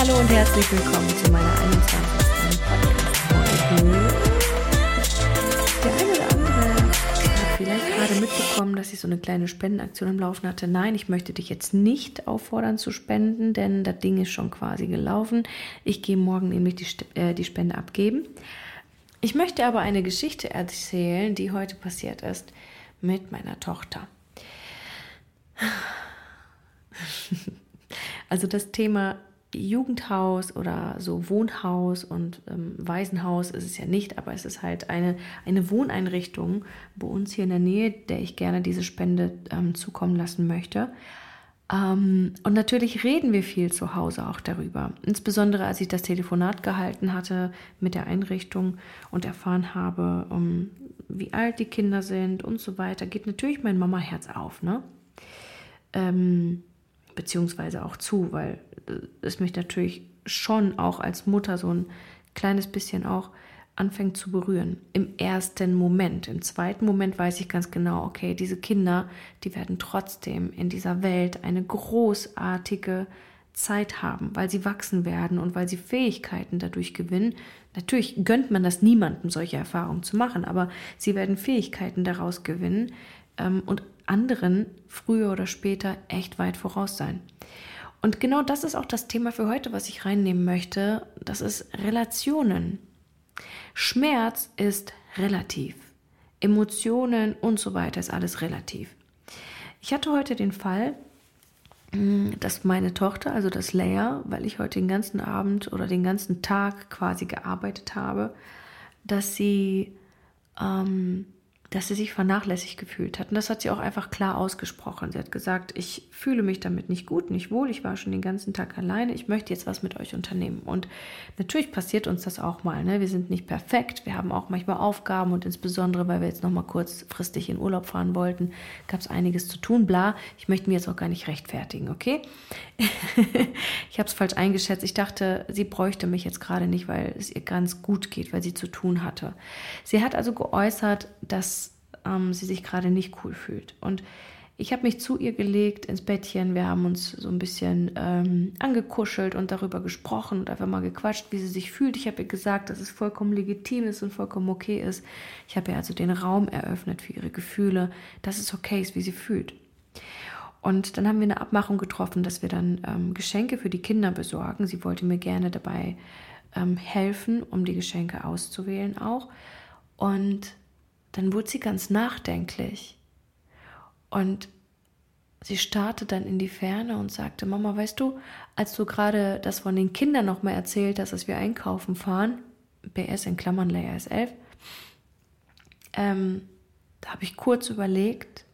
hallo und herzlich willkommen zu meiner 21. Podcast-Folge. Der eine oder andere hat vielleicht gerade mitbekommen, dass ich so eine kleine Spendenaktion am Laufen hatte. Nein, ich möchte dich jetzt nicht auffordern zu spenden, denn das Ding ist schon quasi gelaufen. Ich gehe morgen nämlich die, äh, die Spende abgeben. Ich möchte aber eine Geschichte erzählen, die heute passiert ist mit meiner Tochter. Also das Thema Jugendhaus oder so Wohnhaus und ähm, Waisenhaus ist es ja nicht, aber es ist halt eine, eine Wohneinrichtung bei uns hier in der Nähe, der ich gerne diese Spende ähm, zukommen lassen möchte. Ähm, und natürlich reden wir viel zu Hause auch darüber. Insbesondere als ich das Telefonat gehalten hatte mit der Einrichtung und erfahren habe, um, wie alt die Kinder sind und so weiter, geht natürlich mein Mama-Herz auf, ne? Ähm, beziehungsweise auch zu, weil es mich natürlich schon auch als Mutter so ein kleines bisschen auch anfängt zu berühren. Im ersten Moment. Im zweiten Moment weiß ich ganz genau, okay, diese Kinder, die werden trotzdem in dieser Welt eine großartige Zeit haben, weil sie wachsen werden und weil sie Fähigkeiten dadurch gewinnen. Natürlich gönnt man das niemandem, solche Erfahrungen zu machen, aber sie werden Fähigkeiten daraus gewinnen ähm, und anderen früher oder später echt weit voraus sein. Und genau das ist auch das Thema für heute, was ich reinnehmen möchte. Das ist Relationen. Schmerz ist relativ. Emotionen und so weiter ist alles relativ. Ich hatte heute den Fall, hm, dass meine Tochter, also das Leia, weil ich heute den ganzen Abend oder den ganzen Tag quasi gearbeitet habe, dass sie ähm, dass sie sich vernachlässigt gefühlt hat. Und das hat sie auch einfach klar ausgesprochen. Sie hat gesagt, ich fühle mich damit nicht gut, nicht wohl, ich war schon den ganzen Tag alleine, ich möchte jetzt was mit euch unternehmen. Und natürlich passiert uns das auch mal. Ne? Wir sind nicht perfekt, wir haben auch manchmal Aufgaben und insbesondere, weil wir jetzt noch mal kurzfristig in Urlaub fahren wollten, gab es einiges zu tun, bla. Ich möchte mir jetzt auch gar nicht rechtfertigen, okay? ich habe es falsch eingeschätzt. Ich dachte, sie bräuchte mich jetzt gerade nicht, weil es ihr ganz gut geht, weil sie zu tun hatte. Sie hat also geäußert, dass ähm, sie sich gerade nicht cool fühlt. Und ich habe mich zu ihr gelegt ins Bettchen. Wir haben uns so ein bisschen ähm, angekuschelt und darüber gesprochen und einfach mal gequatscht, wie sie sich fühlt. Ich habe ihr gesagt, dass es vollkommen legitim ist und vollkommen okay ist. Ich habe ihr also den Raum eröffnet für ihre Gefühle, dass es okay ist, wie sie fühlt. Und dann haben wir eine Abmachung getroffen, dass wir dann ähm, Geschenke für die Kinder besorgen. Sie wollte mir gerne dabei ähm, helfen, um die Geschenke auszuwählen auch. Und dann wurde sie ganz nachdenklich und sie starrte dann in die Ferne und sagte, Mama, weißt du, als du gerade das von den Kindern nochmal erzählt hast, dass wir einkaufen fahren, BS in Klammern Layer ist 11, ähm, da habe ich kurz überlegt,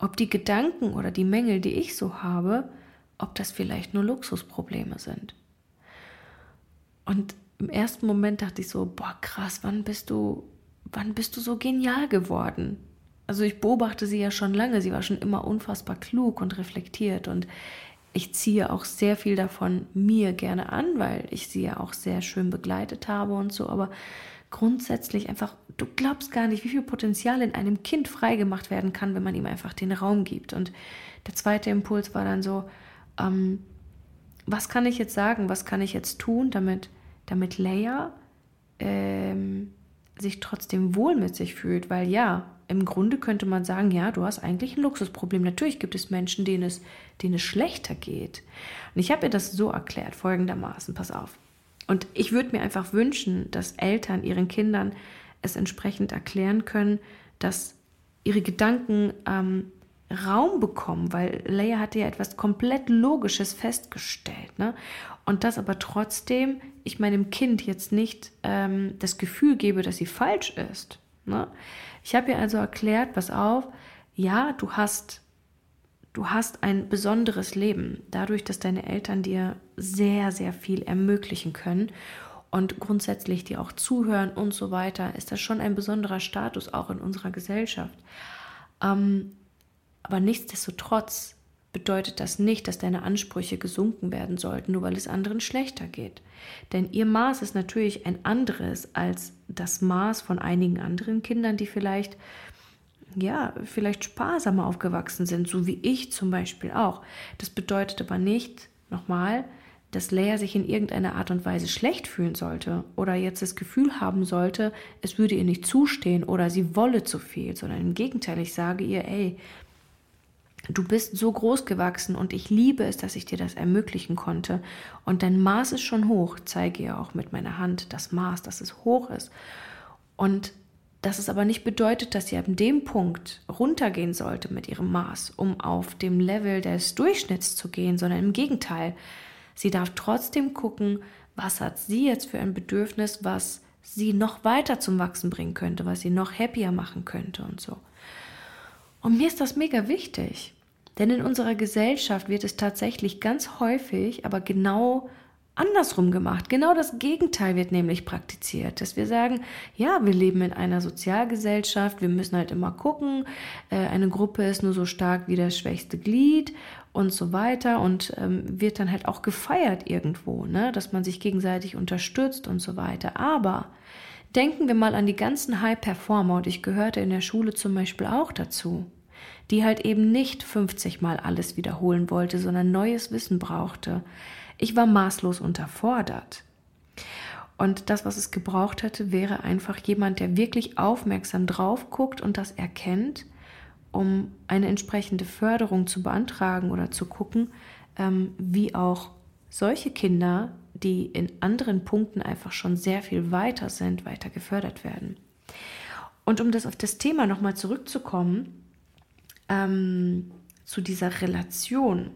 ob die Gedanken oder die Mängel, die ich so habe, ob das vielleicht nur Luxusprobleme sind. Und im ersten Moment dachte ich so, boah, krass, wann bist du wann bist du so genial geworden? Also ich beobachte sie ja schon lange, sie war schon immer unfassbar klug und reflektiert und ich ziehe auch sehr viel davon mir gerne an, weil ich sie ja auch sehr schön begleitet habe und so, aber grundsätzlich einfach, du glaubst gar nicht, wie viel Potenzial in einem Kind freigemacht werden kann, wenn man ihm einfach den Raum gibt. Und der zweite Impuls war dann so, ähm, was kann ich jetzt sagen, was kann ich jetzt tun, damit, damit Leia ähm, sich trotzdem wohl mit sich fühlt, weil ja, im Grunde könnte man sagen, ja, du hast eigentlich ein Luxusproblem. Natürlich gibt es Menschen, denen es, denen es schlechter geht. Und ich habe ihr das so erklärt, folgendermaßen, pass auf. Und ich würde mir einfach wünschen, dass Eltern ihren Kindern es entsprechend erklären können, dass ihre Gedanken ähm, Raum bekommen, weil Leia hatte ja etwas komplett Logisches festgestellt. Ne? Und das aber trotzdem ich meinem Kind jetzt nicht ähm, das Gefühl gebe, dass sie falsch ist. Ne? Ich habe ihr also erklärt, pass auf, ja, du hast, du hast ein besonderes Leben, dadurch, dass deine Eltern dir sehr, sehr viel ermöglichen können und grundsätzlich dir auch zuhören und so weiter, ist das schon ein besonderer Status auch in unserer Gesellschaft. Ähm, aber nichtsdestotrotz bedeutet das nicht, dass deine Ansprüche gesunken werden sollten, nur weil es anderen schlechter geht. Denn ihr Maß ist natürlich ein anderes als das Maß von einigen anderen Kindern, die vielleicht ja, vielleicht sparsamer aufgewachsen sind, so wie ich zum Beispiel auch. Das bedeutet aber nicht, nochmal, dass Leia sich in irgendeiner Art und Weise schlecht fühlen sollte oder jetzt das Gefühl haben sollte, es würde ihr nicht zustehen oder sie wolle zu viel, sondern im Gegenteil, ich sage ihr, ey, du bist so groß gewachsen und ich liebe es, dass ich dir das ermöglichen konnte und dein Maß ist schon hoch, zeige ihr auch mit meiner Hand das Maß, dass es hoch ist. Und dass es aber nicht bedeutet, dass sie ab dem Punkt runtergehen sollte mit ihrem Maß, um auf dem Level des Durchschnitts zu gehen, sondern im Gegenteil, Sie darf trotzdem gucken, was hat sie jetzt für ein Bedürfnis, was sie noch weiter zum Wachsen bringen könnte, was sie noch happier machen könnte und so. Und mir ist das mega wichtig, denn in unserer Gesellschaft wird es tatsächlich ganz häufig, aber genau andersrum gemacht. Genau das Gegenteil wird nämlich praktiziert, dass wir sagen, ja, wir leben in einer Sozialgesellschaft, wir müssen halt immer gucken, äh, eine Gruppe ist nur so stark wie das schwächste Glied und so weiter und ähm, wird dann halt auch gefeiert irgendwo, ne? dass man sich gegenseitig unterstützt und so weiter. Aber denken wir mal an die ganzen High-Performer und ich gehörte in der Schule zum Beispiel auch dazu, die halt eben nicht 50 Mal alles wiederholen wollte, sondern neues Wissen brauchte. Ich war maßlos unterfordert. Und das, was es gebraucht hätte, wäre einfach jemand, der wirklich aufmerksam drauf guckt und das erkennt um eine entsprechende Förderung zu beantragen oder zu gucken, ähm, wie auch solche Kinder, die in anderen Punkten einfach schon sehr viel weiter sind, weiter gefördert werden. Und um das auf das Thema nochmal zurückzukommen, ähm, zu dieser Relation,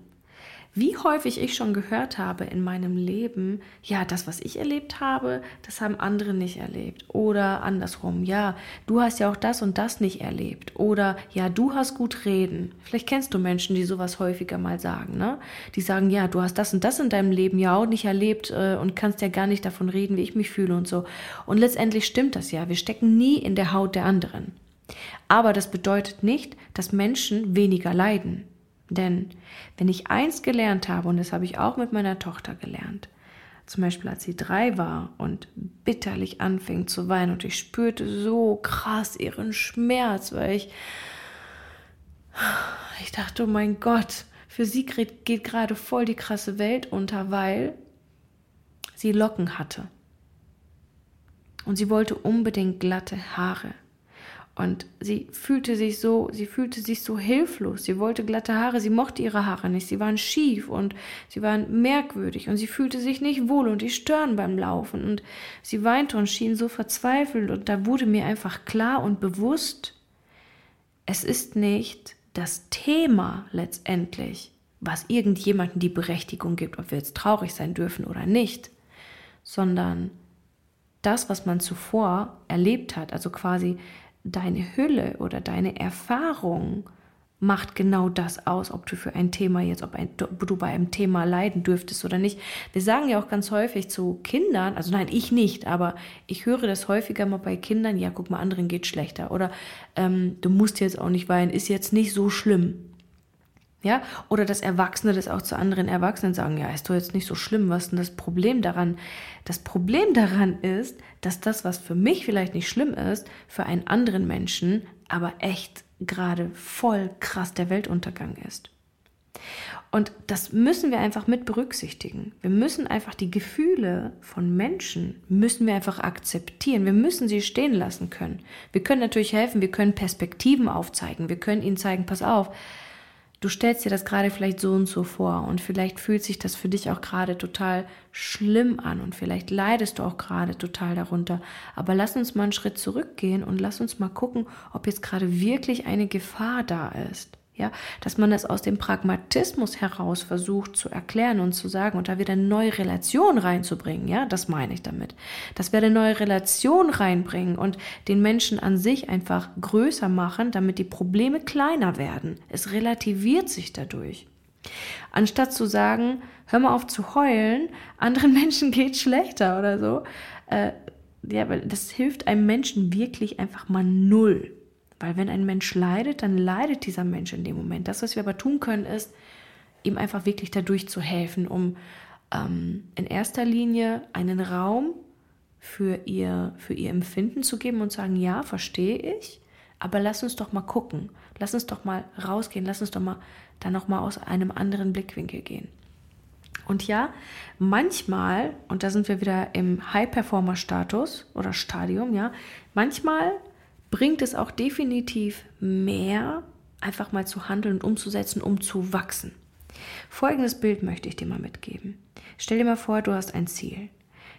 wie häufig ich schon gehört habe in meinem Leben, ja, das, was ich erlebt habe, das haben andere nicht erlebt. Oder andersrum, ja, du hast ja auch das und das nicht erlebt. Oder ja, du hast gut reden. Vielleicht kennst du Menschen, die sowas häufiger mal sagen, ne? Die sagen, ja, du hast das und das in deinem Leben ja auch nicht erlebt äh, und kannst ja gar nicht davon reden, wie ich mich fühle und so. Und letztendlich stimmt das ja. Wir stecken nie in der Haut der anderen. Aber das bedeutet nicht, dass Menschen weniger leiden. Denn wenn ich eins gelernt habe, und das habe ich auch mit meiner Tochter gelernt, zum Beispiel als sie drei war und bitterlich anfing zu weinen und ich spürte so krass ihren Schmerz, weil ich, ich dachte, oh mein Gott, für sie geht gerade voll die krasse Welt unter, weil sie Locken hatte. Und sie wollte unbedingt glatte Haare. Und sie fühlte sich so, sie fühlte sich so hilflos. Sie wollte glatte Haare, sie mochte ihre Haare nicht. Sie waren schief und sie waren merkwürdig und sie fühlte sich nicht wohl und die stören beim Laufen. Und sie weinte und schien so verzweifelt. Und da wurde mir einfach klar und bewusst, es ist nicht das Thema letztendlich, was irgendjemanden die Berechtigung gibt, ob wir jetzt traurig sein dürfen oder nicht, sondern das, was man zuvor erlebt hat, also quasi deine Hülle oder deine Erfahrung macht genau das aus, ob du für ein Thema jetzt, ob, ein, ob, du bei einem Thema leiden dürftest oder nicht. Wir sagen ja auch ganz häufig zu Kindern, also nein, ich nicht, aber ich höre das häufiger mal bei Kindern, ja, guck mal, anderen geht schlechter oder ähm, du musst jetzt auch nicht weinen, ist jetzt nicht so schlimm. Ja, oder dass Erwachsene das auch zu anderen Erwachsenen sagen, ja, ist doch jetzt nicht so schlimm, was ist denn das Problem daran? Das Problem daran ist, dass das, was für mich vielleicht nicht schlimm ist, für einen anderen Menschen aber echt gerade voll krass der Weltuntergang ist. Und das müssen wir einfach mit berücksichtigen. Wir müssen einfach die Gefühle von Menschen, müssen wir einfach akzeptieren. Wir müssen sie stehen lassen können. Wir können natürlich helfen, wir können Perspektiven aufzeigen, wir können ihnen zeigen, pass auf, du stellst dir das gerade vielleicht so und so vor und vielleicht fühlt sich das für dich auch gerade total schlimm an und vielleicht leidest du auch gerade total darunter. Aber lass uns mal einen Schritt zurückgehen und lass uns mal gucken, ob jetzt gerade wirklich eine Gefahr da ist. Ja, dass man das aus dem Pragmatismus heraus versucht zu erklären und zu sagen und da wieder eine neue Relation reinzubringen. Ja, das meine ich damit. Dass wir eine neue Relation reinbringen und den Menschen an sich einfach größer machen, damit die Probleme kleiner werden. Es relativiert sich dadurch. Anstatt zu sagen, hör mal auf zu heulen, anderen Menschen geht schlechter oder so. Äh, ja, weil das hilft einem Menschen wirklich einfach mal null. Weil wenn ein Mensch leidet, dann leidet dieser Mensch in dem Moment. Das, was wir aber tun können, ist, ihm einfach wirklich dadurch zu helfen, um ähm, in erster Linie einen Raum für ihr, für ihr Empfinden zu geben und sagen, ja, verstehe ich, aber lass uns doch mal gucken, lass uns doch mal rausgehen, lass uns doch mal da noch mal aus einem anderen Blickwinkel gehen. Und ja, manchmal, und da sind wir wieder im High-Performer-Status oder Stadium, ja, manchmal bringt es auch definitiv mehr, einfach mal zu handeln und umzusetzen, um zu wachsen. Folgendes Bild möchte ich dir mal mitgeben. Stell dir mal vor, du hast ein Ziel.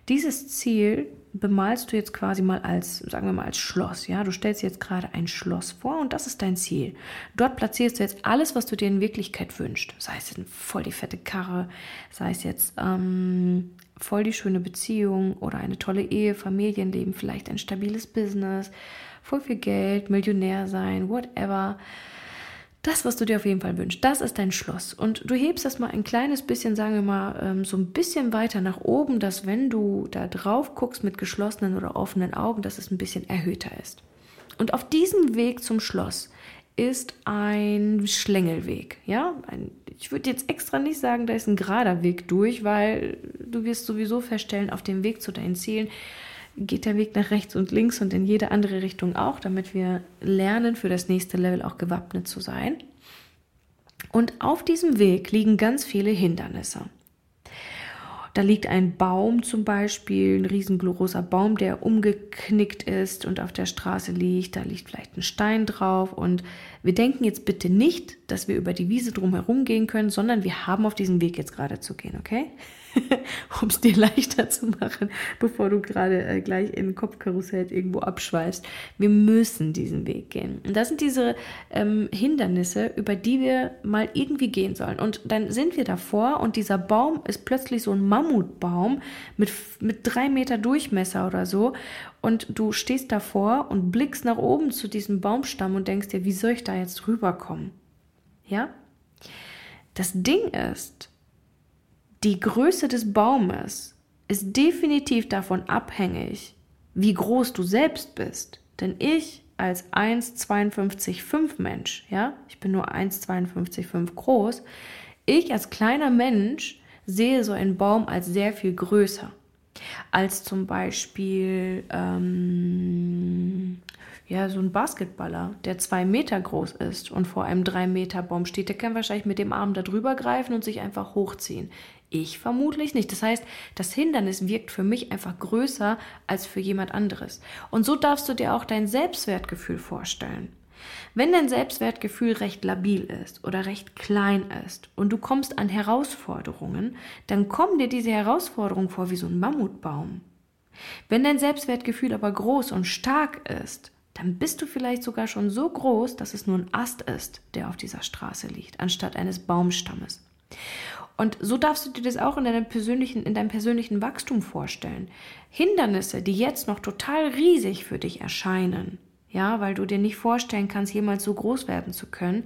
Dieses Ziel bemalst du jetzt quasi mal als, sagen wir mal, als Schloss. Ja, du stellst jetzt gerade ein Schloss vor und das ist dein Ziel. Dort platzierst du jetzt alles, was du dir in Wirklichkeit wünschst. Sei es voll die fette Karre, sei es jetzt ähm, voll die schöne Beziehung oder eine tolle Ehe, Familienleben, vielleicht ein stabiles Business, voll viel Geld, Millionär sein, whatever. Das, was du dir auf jeden Fall wünschst, das ist dein Schloss. Und du hebst das mal ein kleines bisschen, sagen wir mal, ähm, so ein bisschen weiter nach oben, dass wenn du da drauf guckst mit geschlossenen oder offenen Augen, dass es ein bisschen erhöhter ist. Und auf diesem Weg zum Schloss ist ein Schlängelweg. Ja, ein, ich würde jetzt extra nicht sagen, da ist ein gerader Weg durch, weil du wirst sowieso feststellen, auf dem Weg zu deinen Zielen geht der Weg nach rechts und links und in jede andere Richtung auch, damit wir lernen, für das nächste Level auch gewappnet zu sein. Und auf diesem Weg liegen ganz viele Hindernisse. Da liegt ein Baum zum Beispiel, ein riesengroßer Baum, der umgeknickt ist und auf der Straße liegt. Da liegt vielleicht ein Stein drauf. Und wir denken jetzt bitte nicht, dass wir über die Wiese drumherum gehen können, sondern wir haben auf diesem Weg jetzt gerade zu gehen, okay? um es dir leichter zu machen, bevor du gerade äh, gleich in Kopfkarussell irgendwo abschweifst. Wir müssen diesen Weg gehen. Und das sind diese ähm, Hindernisse, über die wir mal irgendwie gehen sollen. Und dann sind wir davor und dieser Baum ist plötzlich so ein Mammutbaum mit, mit drei Meter Durchmesser oder so. Und du stehst davor und blickst nach oben zu diesem Baumstamm und denkst dir, wie soll ich da jetzt rüberkommen? Ja? Das Ding ist, die Größe des Baumes ist definitiv davon abhängig, wie groß du selbst bist. Denn ich als 1,52,5 Mensch, ja, ich bin nur 1,52,5 groß, ich als kleiner Mensch sehe so einen Baum als sehr viel größer als zum Beispiel ähm, ja, so ein Basketballer, der zwei Meter groß ist und vor einem drei Meter Baum steht, der kann wahrscheinlich mit dem Arm da drüber greifen und sich einfach hochziehen. Ich vermutlich nicht. Das heißt, das Hindernis wirkt für mich einfach größer als für jemand anderes. Und so darfst du dir auch dein Selbstwertgefühl vorstellen. Wenn dein Selbstwertgefühl recht labil ist oder recht klein ist und du kommst an Herausforderungen, dann kommen dir diese Herausforderungen vor wie so ein Mammutbaum. Wenn dein Selbstwertgefühl aber groß und stark ist, dann bist du vielleicht sogar schon so groß, dass es nur ein Ast ist, der auf dieser Straße liegt, anstatt eines Baumstammes. Und so darfst du dir das auch in deinem persönlichen, in deinem persönlichen Wachstum vorstellen. Hindernisse, die jetzt noch total riesig für dich erscheinen, ja, weil du dir nicht vorstellen kannst, jemals so groß werden zu können,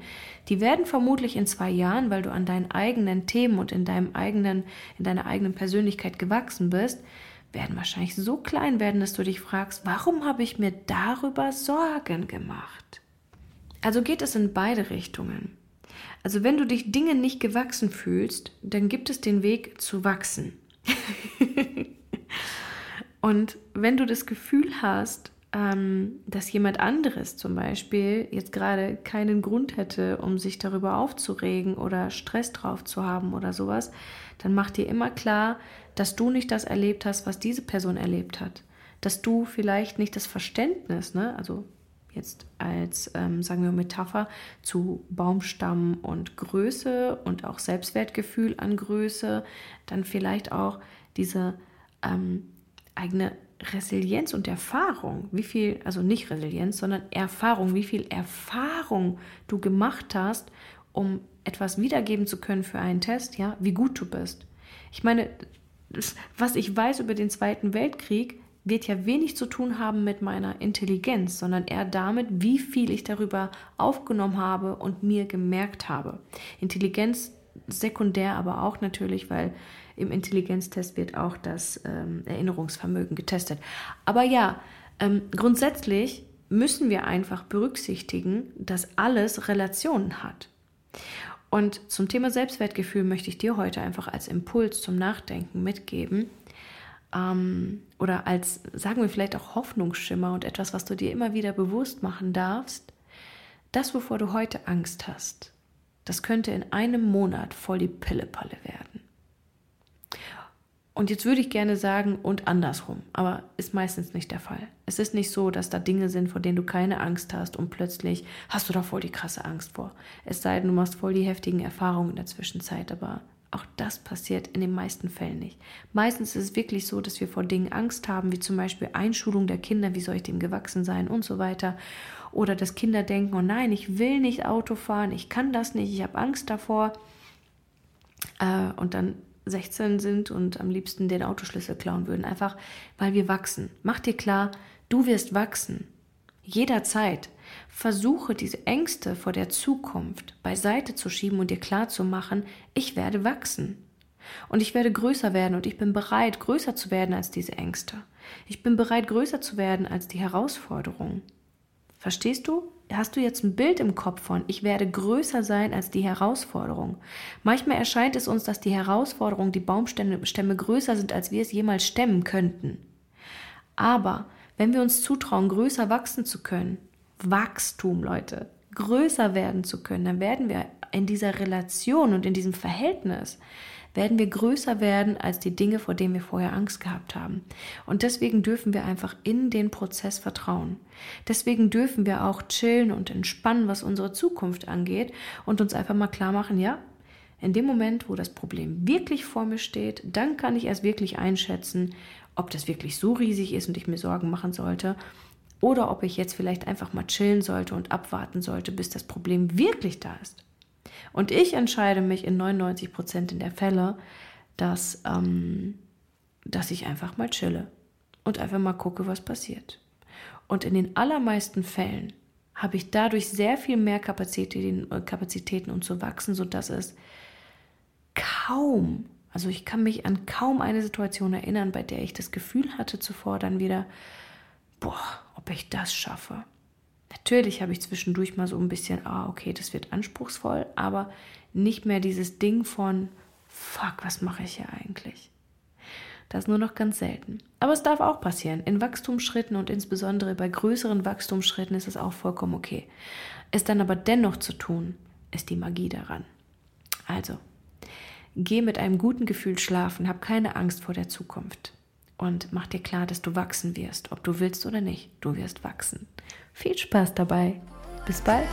die werden vermutlich in zwei Jahren, weil du an deinen eigenen Themen und in deinem eigenen, in deiner eigenen Persönlichkeit gewachsen bist, werden wahrscheinlich so klein werden, dass du dich fragst, warum habe ich mir darüber Sorgen gemacht? Also geht es in beide Richtungen. Also wenn du dich Dinge nicht gewachsen fühlst, dann gibt es den Weg zu wachsen. Und wenn du das Gefühl hast, ähm, dass jemand anderes zum Beispiel jetzt gerade keinen Grund hätte, um sich darüber aufzuregen oder Stress drauf zu haben oder sowas, dann mach dir immer klar, dass du nicht das erlebt hast, was diese Person erlebt hat. Dass du vielleicht nicht das Verständnis, ne, also jetzt als, ähm, sagen wir, Metapher zu Baumstamm und Größe und auch Selbstwertgefühl an Größe, dann vielleicht auch diese ähm, eigene Resilienz und Erfahrung, wie viel, also nicht Resilienz, sondern Erfahrung, wie viel Erfahrung du gemacht hast, um etwas wiedergeben zu können für einen Test, ja, wie gut du bist. Ich meine, was ich weiß über den Zweiten Weltkrieg, wird ja wenig zu tun haben mit meiner Intelligenz, sondern eher damit, wie viel ich darüber aufgenommen habe und mir gemerkt habe. Intelligenz sekundär aber auch natürlich, weil im Intelligenztest wird auch das ähm, Erinnerungsvermögen getestet. Aber ja, ähm, grundsätzlich müssen wir einfach berücksichtigen, dass alles Relationen hat. Und zum Thema Selbstwertgefühl möchte ich dir heute einfach als Impuls zum Nachdenken mitgeben, ähm, oder als, sagen wir vielleicht auch Hoffnungsschimmer und etwas, was du dir immer wieder bewusst machen darfst, das, wovor du heute Angst hast, das könnte in einem Monat voll die Pillepalle werden. Und jetzt würde ich gerne sagen, und andersrum, aber ist meistens nicht der Fall. Es ist nicht so, dass da Dinge sind, vor denen du keine Angst hast und plötzlich hast du da voll die krasse Angst vor. Es sei denn, du machst voll die heftigen Erfahrungen in der Zwischenzeit, aber auch das passiert in den meisten Fällen nicht. Meistens ist es wirklich so, dass wir vor Dingen Angst haben, wie zum Beispiel Einschulung der Kinder, wie soll ich dem gewachsen sein und so weiter. Oder dass Kinder denken, oh nein, ich will nicht Auto fahren, ich kann das nicht, ich habe Angst davor. Äh, und dann 16 sind und am liebsten den Autoschlüssel klauen würden. Einfach, weil wir wachsen. Mach dir klar, du wirst wachsen. Jederzeit. Versuche diese Ängste vor der Zukunft beiseite zu schieben und dir klar zu machen, ich werde wachsen. Und ich werde größer werden und ich bin bereit, größer zu werden als diese Ängste. Ich bin bereit, größer zu werden als die Herausforderungen. Verstehst du? Hast du jetzt ein Bild im Kopf von, ich werde größer sein als die Herausforderung? Manchmal erscheint es uns, dass die Herausforderung, die Baumstämme größer sind, als wir es jemals stemmen könnten. Aber wenn wir uns zutrauen, größer wachsen zu können, Wachstum, Leute, größer werden zu können, dann werden wir in dieser Relation und in diesem Verhältnis werden wir größer werden als die Dinge, vor denen wir vorher Angst gehabt haben. Und deswegen dürfen wir einfach in den Prozess vertrauen. Deswegen dürfen wir auch chillen und entspannen, was unsere Zukunft angeht und uns einfach mal klar machen, ja, in dem Moment, wo das Problem wirklich vor mir steht, dann kann ich erst wirklich einschätzen, ob das wirklich so riesig ist und ich mir Sorgen machen sollte oder ob ich jetzt vielleicht einfach mal chillen sollte und abwarten sollte, bis das Problem wirklich da ist. Und ich entscheide mich in 99 Prozent der Fälle, dass, ähm, dass ich einfach mal chille und einfach mal gucke, was passiert. Und in den allermeisten Fällen habe ich dadurch sehr viel mehr Kapazitäten, äh, Kapazitäten um zu wachsen, sodass es kaum, also ich kann mich an kaum eine Situation erinnern, bei der ich das Gefühl hatte zuvor dann wieder, boah, ob ich das schaffe. Natürlich habe ich zwischendurch mal so ein bisschen, ah, okay, das wird anspruchsvoll, aber nicht mehr dieses Ding von, fuck, was mache ich hier eigentlich? Das nur noch ganz selten. Aber es darf auch passieren. In Wachstumsschritten und insbesondere bei größeren Wachstumsschritten ist es auch vollkommen okay. Es dann aber dennoch zu tun, ist die Magie daran. Also, geh mit einem guten Gefühl schlafen, hab keine Angst vor der Zukunft und mach dir klar, dass du wachsen wirst, ob du willst oder nicht. Du wirst wachsen. Viel Spaß dabei. Bis bald.